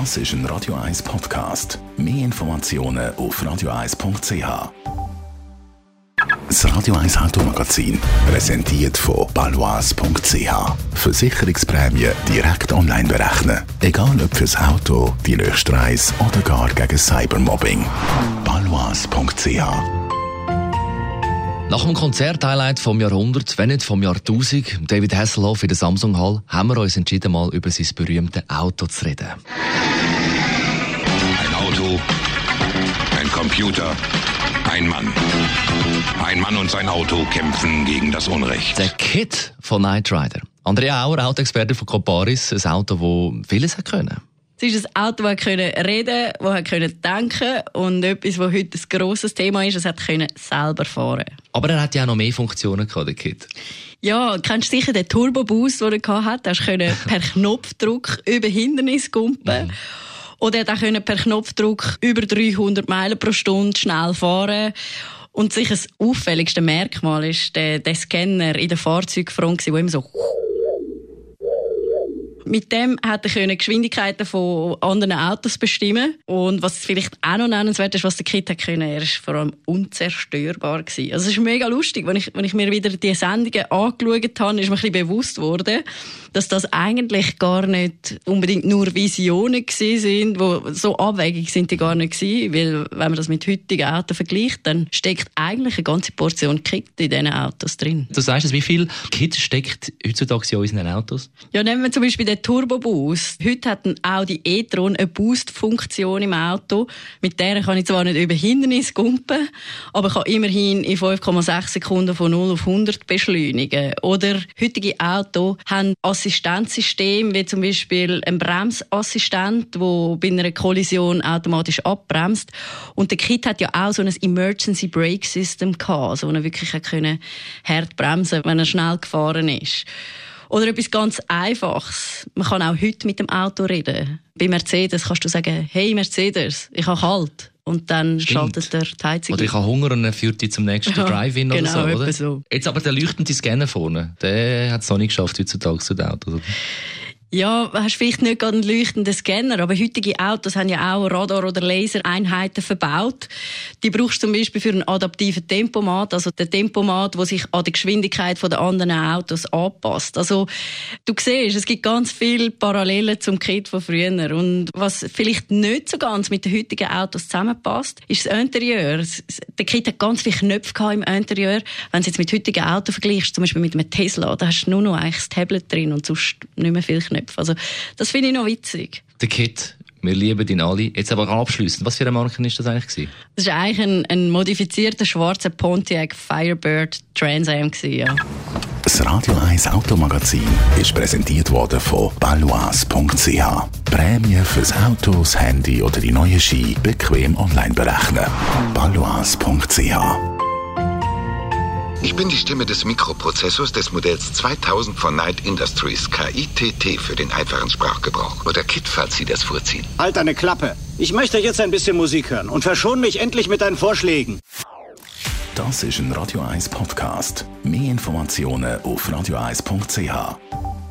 Das ist ein Radio 1 Podcast. Mehr Informationen auf radio1.ch. Das Radio 1 Automagazin, präsentiert von balois.ch. Versicherungsprämie direkt online berechnen. Egal ob fürs Auto, die nächste oder gar gegen Cybermobbing. balois.ch nach dem Konzerthighlight vom Jahrhundert, wenn nicht vom Jahrtausend, David Hasselhoff in der Samsung Hall, haben wir uns entschieden, mal über sein berühmtes Auto zu reden. Ein Auto, ein Computer, ein Mann. Ein Mann und sein Auto kämpfen gegen das Unrecht. Der Kit von Knight Rider. Andrea Auer, Autoexperte von Coparis, ein Auto, das vieles hat können. Ist ein Auto, das reden konnte, das denken und etwas, das heute ein grosses Thema ist, es hat selber fahren Aber er hat ja auch noch mehr Funktionen gehabt, der Kit. Ja, kennst du sicher den Turbo-Boost, den er hatte? Er konnte per Knopfdruck über Hindernisse gumpen. Mhm. Oder er konnte per Knopfdruck über 300 Meilen pro Stunde schnell fahren. Und sicher das auffälligste Merkmal ist der, der Scanner in der Fahrzeugfront, der immer so mit dem hat er Geschwindigkeiten von anderen Autos bestimmen Und was vielleicht auch noch nennenswert ist, was der Kit hat können, er ist vor allem unzerstörbar gewesen. Also es ist mega lustig, wenn ich, wenn ich mir wieder die Sendungen angeschaut habe, ist mir ein bisschen bewusst worden, dass das eigentlich gar nicht unbedingt nur Visionen gewesen sind, wo so abwegig sind die gar nicht gewesen, weil wenn man das mit heutigen Autos vergleicht, dann steckt eigentlich eine ganze Portion Kit in diesen Autos drin. Du sagst es, wie viel Kit steckt heutzutage in unseren Autos? Ja, nehmen wir zum Beispiel den Turbo Boost. Heute hat ein Audi e-tron eine Boost-Funktion im Auto. Mit der kann ich zwar nicht über Hindernisse gumpen, aber kann immerhin in 5,6 Sekunden von 0 auf 100 beschleunigen. Oder heutige Autos haben Assistenzsystem, wie zum Beispiel ein Bremsassistent, der bei einer Kollision automatisch abbremst. Und der Kit hat ja auch so ein Emergency Brake System gehabt, also wo er wirklich hart bremsen wenn er schnell gefahren ist. Oder etwas ganz Einfaches. Man kann auch heute mit dem Auto reden. Bei Mercedes kannst du sagen, hey Mercedes, ich habe kalt. Und dann Stimmt. schaltet er die Heizung Oder ich habe Hunger und er führt dich zum nächsten ja, Drive-In genau, oder so, oder? So. Jetzt aber der leuchtende Scanner vorne, der hat es noch nicht geschafft heutzutage zu den Autos? Ja, hast vielleicht nicht gerade einen leuchtenden Scanner, aber heutige Autos haben ja auch Radar- oder Lasereinheiten verbaut. Die brauchst du zum Beispiel für einen adaptiven Tempomat, also den Tempomat, der sich an die Geschwindigkeit der anderen Autos anpasst. Also du siehst, es gibt ganz viele Parallelen zum Kit von früher. Und was vielleicht nicht so ganz mit den heutigen Autos zusammenpasst, ist das Interieur. Der Kit hat ganz viele Knöpfe im Interieur. Wenn du es jetzt mit heutigen Autos vergleichst, zum Beispiel mit einem Tesla, da hast du nur noch eigentlich das Tablet drin und sonst nicht mehr viele Knöpfe. Knöpfe. Also, das finde ich noch witzig. Der Kit. Wir lieben ihn alle. Jetzt aber abschließend. Was für ein Marken ist das eigentlich gewesen? Das war eigentlich ein, ein modifizierter schwarzer Pontiac Firebird Trans Am ja. Das Radio 1 Automagazin ist präsentiert worden von balois.ch. Prämie fürs Auto, das Handy oder die neue Ski bequem online berechnen. balois.ch ich bin die Stimme des Mikroprozessors des Modells 2000 von Knight Industries, KITT für den einfachen Sprachgebrauch. Oder KIT, falls Sie das vorziehen. Halt deine Klappe. Ich möchte jetzt ein bisschen Musik hören und verschone mich endlich mit deinen Vorschlägen. Das ist ein Radio 1 Podcast. Mehr Informationen auf radio1.ch.